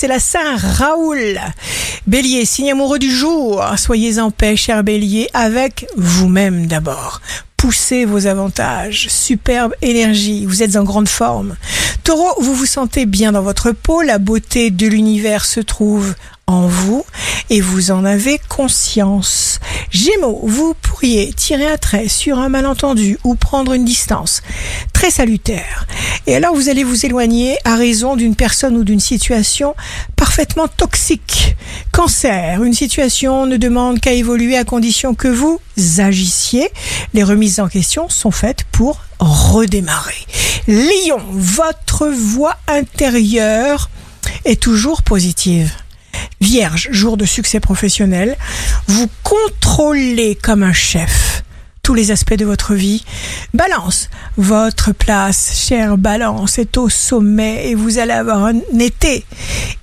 c'est la Saint Raoul. Bélier, signe amoureux du jour. Soyez en paix, cher Bélier, avec vous-même d'abord. Poussez vos avantages. Superbe énergie. Vous êtes en grande forme. Taureau, vous vous sentez bien dans votre peau. La beauté de l'univers se trouve en vous et vous en avez conscience. Gémeaux, vous pourriez tirer un trait sur un malentendu ou prendre une distance. Très salutaire. Et alors vous allez vous éloigner à raison d'une personne ou d'une situation parfaitement toxique. Cancer, une situation ne demande qu'à évoluer à condition que vous agissiez. Les remises en question sont faites pour redémarrer. Lion, votre voix intérieure est toujours positive. Vierge, jour de succès professionnel, vous contrôlez comme un chef tous les aspects de votre vie. Balance, votre place, chère Balance, est au sommet et vous allez avoir un été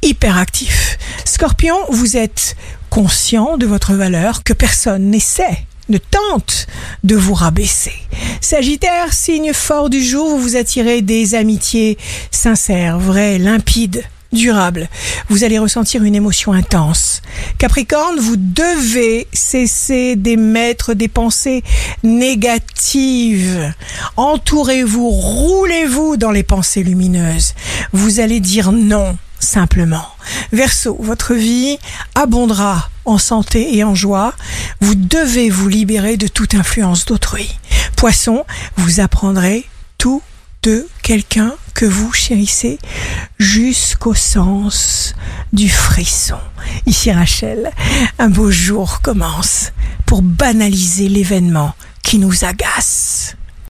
hyperactif. Scorpion, vous êtes conscient de votre valeur que personne n'essaie ne tente de vous rabaisser. Sagittaire, signe fort du jour, vous vous attirez des amitiés sincères, vraies, limpides durable. Vous allez ressentir une émotion intense. Capricorne, vous devez cesser d'émettre des pensées négatives. Entourez-vous, roulez-vous dans les pensées lumineuses. Vous allez dire non simplement. Verseau, votre vie abondera en santé et en joie. Vous devez vous libérer de toute influence d'autrui. Poisson, vous apprendrez tout de quelqu'un que vous chérissez jusqu'au sens du frisson. Ici Rachel, un beau jour commence pour banaliser l'événement qui nous agace.